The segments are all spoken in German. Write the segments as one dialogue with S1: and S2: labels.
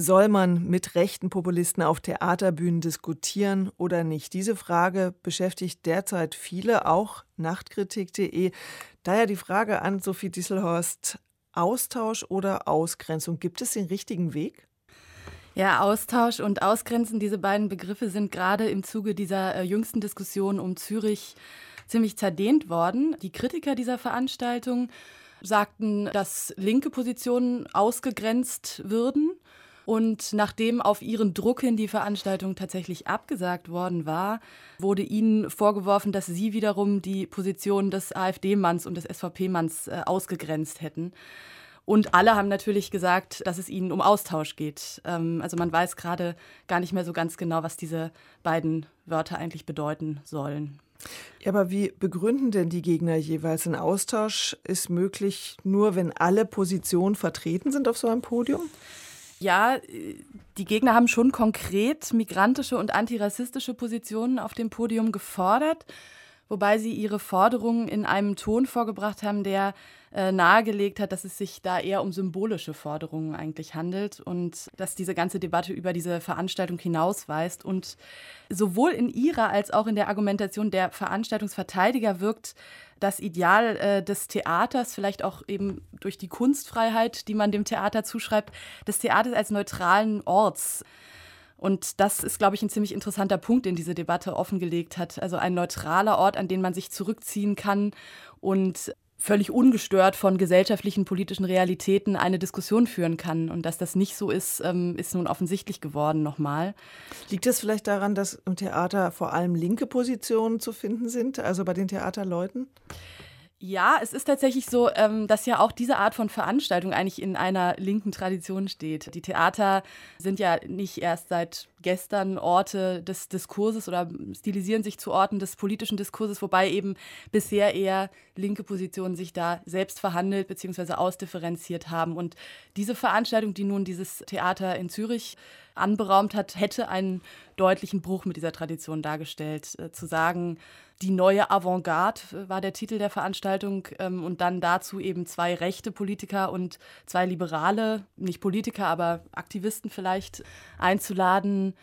S1: Soll man mit rechten Populisten auf Theaterbühnen diskutieren oder nicht? Diese Frage beschäftigt derzeit viele, auch Nachtkritik.de. Daher die Frage an Sophie Disselhorst, Austausch oder Ausgrenzung, gibt es den richtigen Weg?
S2: Ja, Austausch und Ausgrenzen, diese beiden Begriffe sind gerade im Zuge dieser äh, jüngsten Diskussion um Zürich ziemlich zerdehnt worden. Die Kritiker dieser Veranstaltung sagten, dass linke Positionen ausgegrenzt würden. Und nachdem auf ihren Druck hin die Veranstaltung tatsächlich abgesagt worden war, wurde ihnen vorgeworfen, dass sie wiederum die Position des AfD-Manns und des SVP-Manns äh, ausgegrenzt hätten. Und alle haben natürlich gesagt, dass es ihnen um Austausch geht. Ähm, also man weiß gerade gar nicht mehr so ganz genau, was diese beiden Wörter eigentlich bedeuten sollen.
S1: Ja, aber wie begründen denn die Gegner jeweils? Ein Austausch ist möglich nur, wenn alle Positionen vertreten sind auf so einem Podium?
S2: Ja, die Gegner haben schon konkret migrantische und antirassistische Positionen auf dem Podium gefordert, wobei sie ihre Forderungen in einem Ton vorgebracht haben, der äh, nahegelegt hat, dass es sich da eher um symbolische Forderungen eigentlich handelt und dass diese ganze Debatte über diese Veranstaltung hinausweist. Und sowohl in ihrer als auch in der Argumentation der Veranstaltungsverteidiger wirkt das Ideal äh, des Theaters, vielleicht auch eben durch die Kunstfreiheit, die man dem Theater zuschreibt, des Theaters als neutralen Orts. Und das ist, glaube ich, ein ziemlich interessanter Punkt, den diese Debatte offengelegt hat. Also ein neutraler Ort, an den man sich zurückziehen kann und völlig ungestört von gesellschaftlichen, politischen Realitäten eine Diskussion führen kann. Und dass das nicht so ist, ähm, ist nun offensichtlich geworden nochmal.
S1: Liegt es vielleicht daran, dass im Theater vor allem linke Positionen zu finden sind, also bei den Theaterleuten?
S2: Ja, es ist tatsächlich so, ähm, dass ja auch diese Art von Veranstaltung eigentlich in einer linken Tradition steht. Die Theater sind ja nicht erst seit gestern Orte des Diskurses oder stilisieren sich zu Orten des politischen Diskurses, wobei eben bisher eher linke Positionen sich da selbst verhandelt bzw. ausdifferenziert haben. Und diese Veranstaltung, die nun dieses Theater in Zürich anberaumt hat, hätte einen deutlichen Bruch mit dieser Tradition dargestellt. Äh, zu sagen, die neue Avantgarde äh, war der Titel der Veranstaltung ähm, und dann dazu eben zwei rechte Politiker und zwei liberale, nicht Politiker, aber Aktivisten vielleicht einzuladen.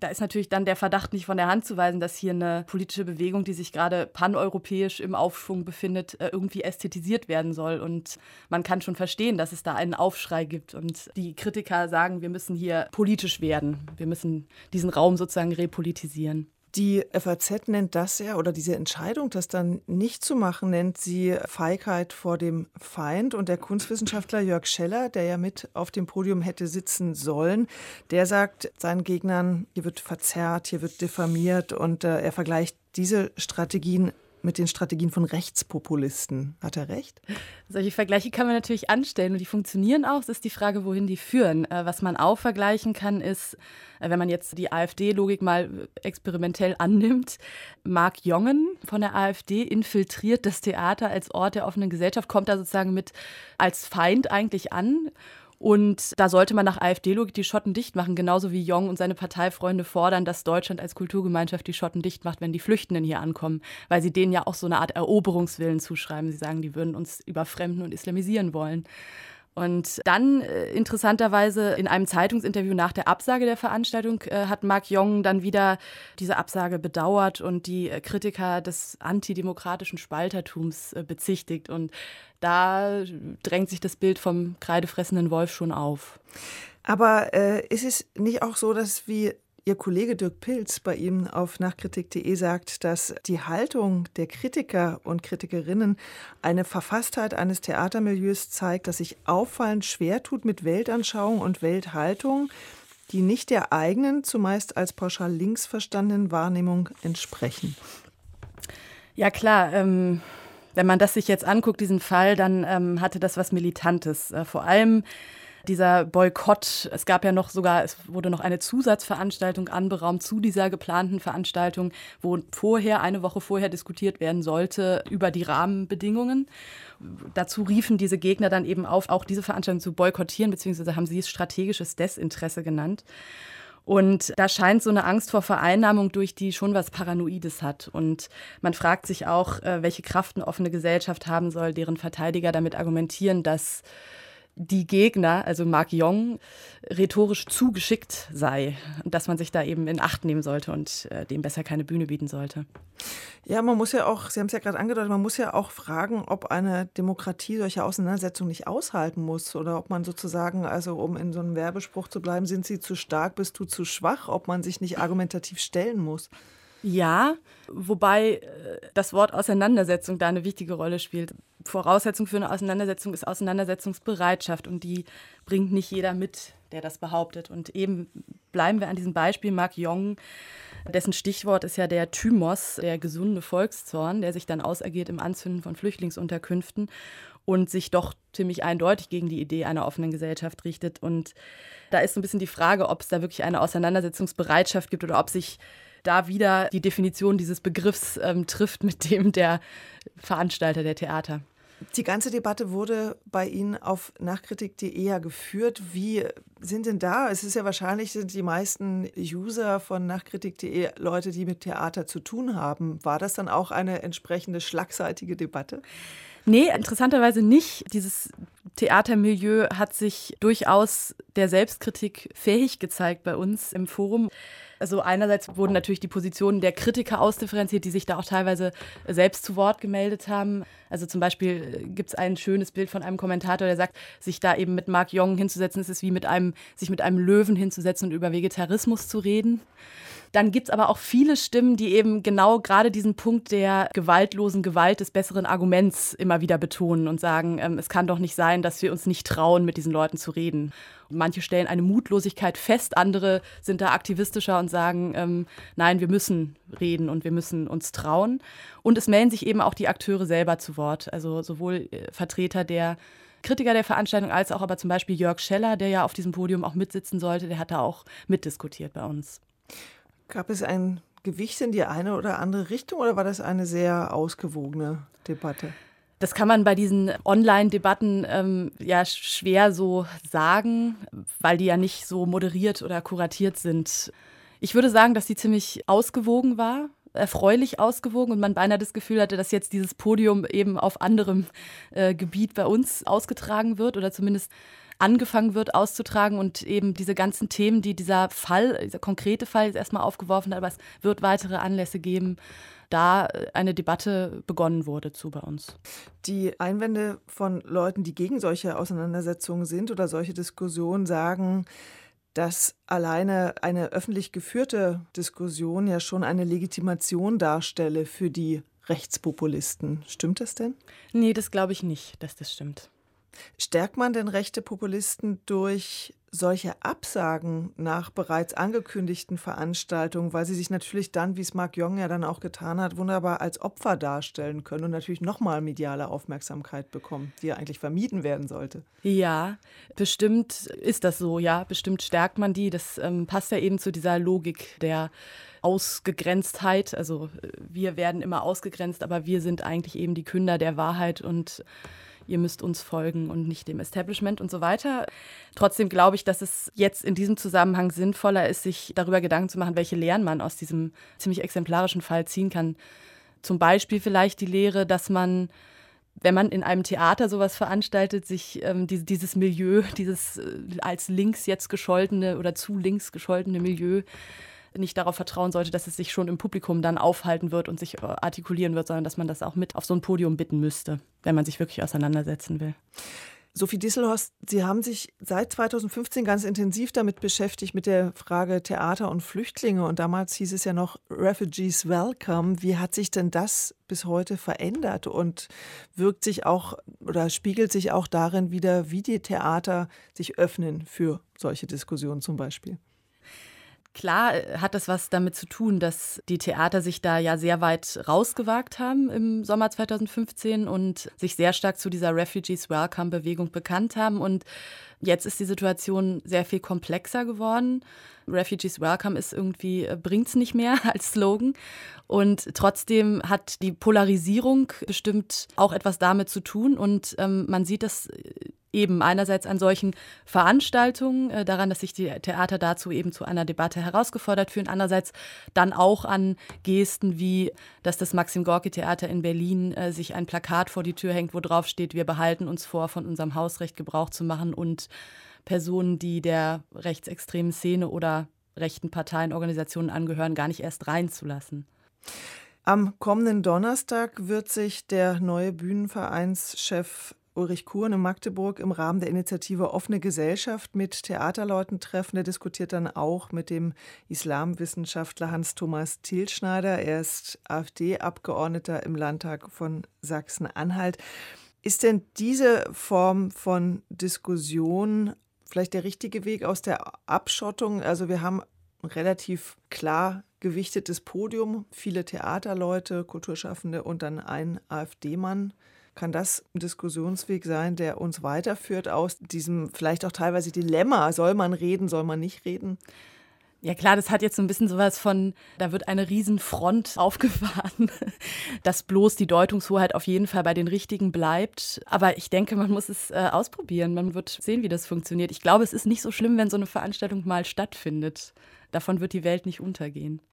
S2: Da ist natürlich dann der Verdacht nicht von der Hand zu weisen, dass hier eine politische Bewegung, die sich gerade paneuropäisch im Aufschwung befindet, äh, irgendwie ästhetisiert werden soll. Und man kann schon verstehen, dass es da einen Aufschrei gibt. Und die Kritiker sagen, wir müssen hier politisch werden. Wir müssen diesen Raum sozusagen repolitisieren.
S1: Die FAZ nennt das ja, oder diese Entscheidung, das dann nicht zu machen, nennt sie Feigheit vor dem Feind. Und der Kunstwissenschaftler Jörg Scheller, der ja mit auf dem Podium hätte sitzen sollen, der sagt seinen Gegnern, hier wird verzerrt, hier wird diffamiert und äh, er vergleicht diese Strategien mit den Strategien von Rechtspopulisten. Hat er recht?
S2: Solche Vergleiche kann man natürlich anstellen und die funktionieren auch. Es ist die Frage, wohin die führen. Äh, was man auch vergleichen kann, ist, äh, wenn man jetzt die AfD-Logik mal experimentell annimmt, Marc Jongen von der AfD infiltriert das Theater als Ort der offenen Gesellschaft, kommt da sozusagen mit als Feind eigentlich an und da sollte man nach AfD-Logik die Schotten dicht machen, genauso wie Jong und seine Parteifreunde fordern, dass Deutschland als Kulturgemeinschaft die Schotten dicht macht, wenn die Flüchtenden hier ankommen, weil sie denen ja auch so eine Art Eroberungswillen zuschreiben. Sie sagen, die würden uns überfremden und islamisieren wollen. Und dann äh, interessanterweise in einem Zeitungsinterview nach der Absage der Veranstaltung äh, hat Mark Jong dann wieder diese Absage bedauert und die äh, Kritiker des antidemokratischen Spaltertums bezichtigt. Und da drängt sich das Bild vom kreidefressenden Wolf schon auf.
S1: Aber äh, ist es nicht auch so, dass wie Ihr Kollege Dirk Pilz bei ihm auf nachkritik.de sagt, dass die Haltung der Kritiker und Kritikerinnen eine Verfasstheit eines Theatermilieus zeigt, das sich auffallend schwer tut mit Weltanschauung und Welthaltung, die nicht der eigenen, zumeist als pauschal links verstandenen Wahrnehmung entsprechen.
S2: Ja klar, ähm, wenn man das sich jetzt anguckt, diesen Fall, dann ähm, hatte das was Militantes. Äh, vor allem dieser Boykott. Es gab ja noch sogar, es wurde noch eine Zusatzveranstaltung anberaumt zu dieser geplanten Veranstaltung, wo vorher, eine Woche vorher diskutiert werden sollte über die Rahmenbedingungen. Dazu riefen diese Gegner dann eben auf, auch diese Veranstaltung zu boykottieren, beziehungsweise haben sie es strategisches Desinteresse genannt. Und da scheint so eine Angst vor Vereinnahmung durch die schon was Paranoides hat. Und man fragt sich auch, äh, welche Kraft eine offene Gesellschaft haben soll, deren Verteidiger damit argumentieren, dass die Gegner, also Mark Jong, rhetorisch zu geschickt sei und dass man sich da eben in Acht nehmen sollte und äh, dem besser keine Bühne bieten sollte.
S1: Ja, man muss ja auch, Sie haben es ja gerade angedeutet, man muss ja auch fragen, ob eine Demokratie solche Auseinandersetzungen nicht aushalten muss oder ob man sozusagen, also um in so einem Werbespruch zu bleiben, sind Sie zu stark, bist du zu schwach, ob man sich nicht argumentativ stellen muss.
S2: Ja, wobei äh, das Wort Auseinandersetzung da eine wichtige Rolle spielt. Voraussetzung für eine Auseinandersetzung ist Auseinandersetzungsbereitschaft und die bringt nicht jeder mit, der das behauptet. Und eben bleiben wir an diesem Beispiel Mark Jong, dessen Stichwort ist ja der Thymos, der gesunde Volkszorn, der sich dann ausagiert im Anzünden von Flüchtlingsunterkünften und sich doch ziemlich eindeutig gegen die Idee einer offenen Gesellschaft richtet. Und da ist so ein bisschen die Frage, ob es da wirklich eine Auseinandersetzungsbereitschaft gibt oder ob sich da wieder die Definition dieses Begriffs ähm, trifft mit dem der Veranstalter der Theater.
S1: Die ganze Debatte wurde bei Ihnen auf nachkritik.de ja geführt. Wie sind denn da? Es ist ja wahrscheinlich, sind die meisten User von nachkritik.de Leute, die mit Theater zu tun haben. War das dann auch eine entsprechende schlagseitige Debatte?
S2: Nee, interessanterweise nicht. Dieses Theatermilieu hat sich durchaus der Selbstkritik fähig gezeigt bei uns im Forum. Also einerseits wurden natürlich die Positionen der Kritiker ausdifferenziert, die sich da auch teilweise selbst zu Wort gemeldet haben. Also zum Beispiel äh, gibt es ein schönes Bild von einem Kommentator, der sagt, sich da eben mit Mark Jong hinzusetzen, ist es wie mit einem, sich mit einem Löwen hinzusetzen und über Vegetarismus zu reden. Dann gibt es aber auch viele Stimmen, die eben genau gerade diesen Punkt der gewaltlosen Gewalt des besseren Arguments immer wieder betonen und sagen, ähm, es kann doch nicht sein, dass wir uns nicht trauen, mit diesen Leuten zu reden. Manche stellen eine Mutlosigkeit fest, andere sind da aktivistischer und sagen, ähm, nein, wir müssen reden und wir müssen uns trauen. Und es melden sich eben auch die Akteure selber zu Wort, also sowohl äh, Vertreter der Kritiker der Veranstaltung als auch aber zum Beispiel Jörg Scheller, der ja auf diesem Podium auch mitsitzen sollte, der hat da auch mitdiskutiert bei uns.
S1: Gab es ein Gewicht in die eine oder andere Richtung oder war das eine sehr ausgewogene Debatte?
S2: Das kann man bei diesen Online-Debatten ähm, ja schwer so sagen, weil die ja nicht so moderiert oder kuratiert sind. Ich würde sagen, dass die ziemlich ausgewogen war, erfreulich ausgewogen und man beinahe das Gefühl hatte, dass jetzt dieses Podium eben auf anderem äh, Gebiet bei uns ausgetragen wird oder zumindest angefangen wird auszutragen und eben diese ganzen Themen, die dieser Fall, dieser konkrete Fall jetzt erstmal aufgeworfen hat, aber es wird weitere Anlässe geben, da äh, eine Debatte begonnen wurde zu bei uns.
S1: Die Einwände von Leuten, die gegen solche Auseinandersetzungen sind oder solche Diskussionen sagen, dass alleine eine öffentlich geführte Diskussion ja schon eine Legitimation darstelle für die Rechtspopulisten. Stimmt das denn?
S2: Nee, das glaube ich nicht, dass das stimmt.
S1: Stärkt man denn rechte Populisten durch solche Absagen nach bereits angekündigten Veranstaltungen, weil sie sich natürlich dann, wie es Mark Jong ja dann auch getan hat, wunderbar als Opfer darstellen können und natürlich nochmal mediale Aufmerksamkeit bekommen, die ja eigentlich vermieden werden sollte.
S2: Ja, bestimmt ist das so, ja. Bestimmt stärkt man die. Das ähm, passt ja eben zu dieser Logik der Ausgegrenztheit. Also äh, wir werden immer ausgegrenzt, aber wir sind eigentlich eben die Künder der Wahrheit und ihr müsst uns folgen und nicht dem Establishment und so weiter. Trotzdem glaube ich, dass es jetzt in diesem Zusammenhang sinnvoller ist, sich darüber Gedanken zu machen, welche Lehren man aus diesem ziemlich exemplarischen Fall ziehen kann. Zum Beispiel vielleicht die Lehre, dass man wenn man in einem Theater sowas veranstaltet, sich ähm, die, dieses Milieu, dieses äh, als links jetzt gescholtene oder zu links gescholtene Milieu nicht darauf vertrauen sollte, dass es sich schon im Publikum dann aufhalten wird und sich äh, artikulieren wird, sondern dass man das auch mit auf so ein Podium bitten müsste, wenn man sich wirklich auseinandersetzen will.
S1: Sophie Disselhorst, Sie haben sich seit 2015 ganz intensiv damit beschäftigt, mit der Frage Theater und Flüchtlinge. Und damals hieß es ja noch Refugees Welcome. Wie hat sich denn das bis heute verändert und wirkt sich auch oder spiegelt sich auch darin wieder, wie die Theater sich öffnen für solche Diskussionen zum Beispiel?
S2: Klar äh, hat das was damit zu tun, dass die Theater sich da ja sehr weit rausgewagt haben im Sommer 2015 und sich sehr stark zu dieser Refugees Welcome Bewegung bekannt haben. Und jetzt ist die Situation sehr viel komplexer geworden. Refugees Welcome ist irgendwie, äh, bringt es nicht mehr als Slogan. Und trotzdem hat die Polarisierung bestimmt auch etwas damit zu tun. Und ähm, man sieht das eben einerseits an solchen Veranstaltungen, äh, daran, dass sich die Theater dazu eben zu einer Debatte herausgefordert fühlen, andererseits dann auch an Gesten wie, dass das Maxim Gorki Theater in Berlin äh, sich ein Plakat vor die Tür hängt, wo drauf steht, wir behalten uns vor, von unserem Hausrecht Gebrauch zu machen und Personen, die der rechtsextremen Szene oder rechten Parteienorganisationen angehören, gar nicht erst reinzulassen.
S1: Am kommenden Donnerstag wird sich der neue Bühnenvereinschef Ulrich Kuhn in Magdeburg im Rahmen der Initiative Offene Gesellschaft mit Theaterleuten treffen. Er diskutiert dann auch mit dem Islamwissenschaftler Hans-Thomas Thielschneider. Er ist AfD-Abgeordneter im Landtag von Sachsen-Anhalt. Ist denn diese Form von Diskussion vielleicht der richtige Weg aus der Abschottung? Also wir haben ein relativ klar gewichtetes Podium, viele Theaterleute, Kulturschaffende und dann ein AfD-Mann. Kann das ein Diskussionsweg sein, der uns weiterführt aus diesem vielleicht auch teilweise Dilemma? Soll man reden, soll man nicht reden?
S2: Ja klar, das hat jetzt so ein bisschen sowas von, da wird eine Riesenfront aufgefahren, dass bloß die Deutungshoheit auf jeden Fall bei den Richtigen bleibt. Aber ich denke, man muss es äh, ausprobieren. Man wird sehen, wie das funktioniert. Ich glaube, es ist nicht so schlimm, wenn so eine Veranstaltung mal stattfindet. Davon wird die Welt nicht untergehen.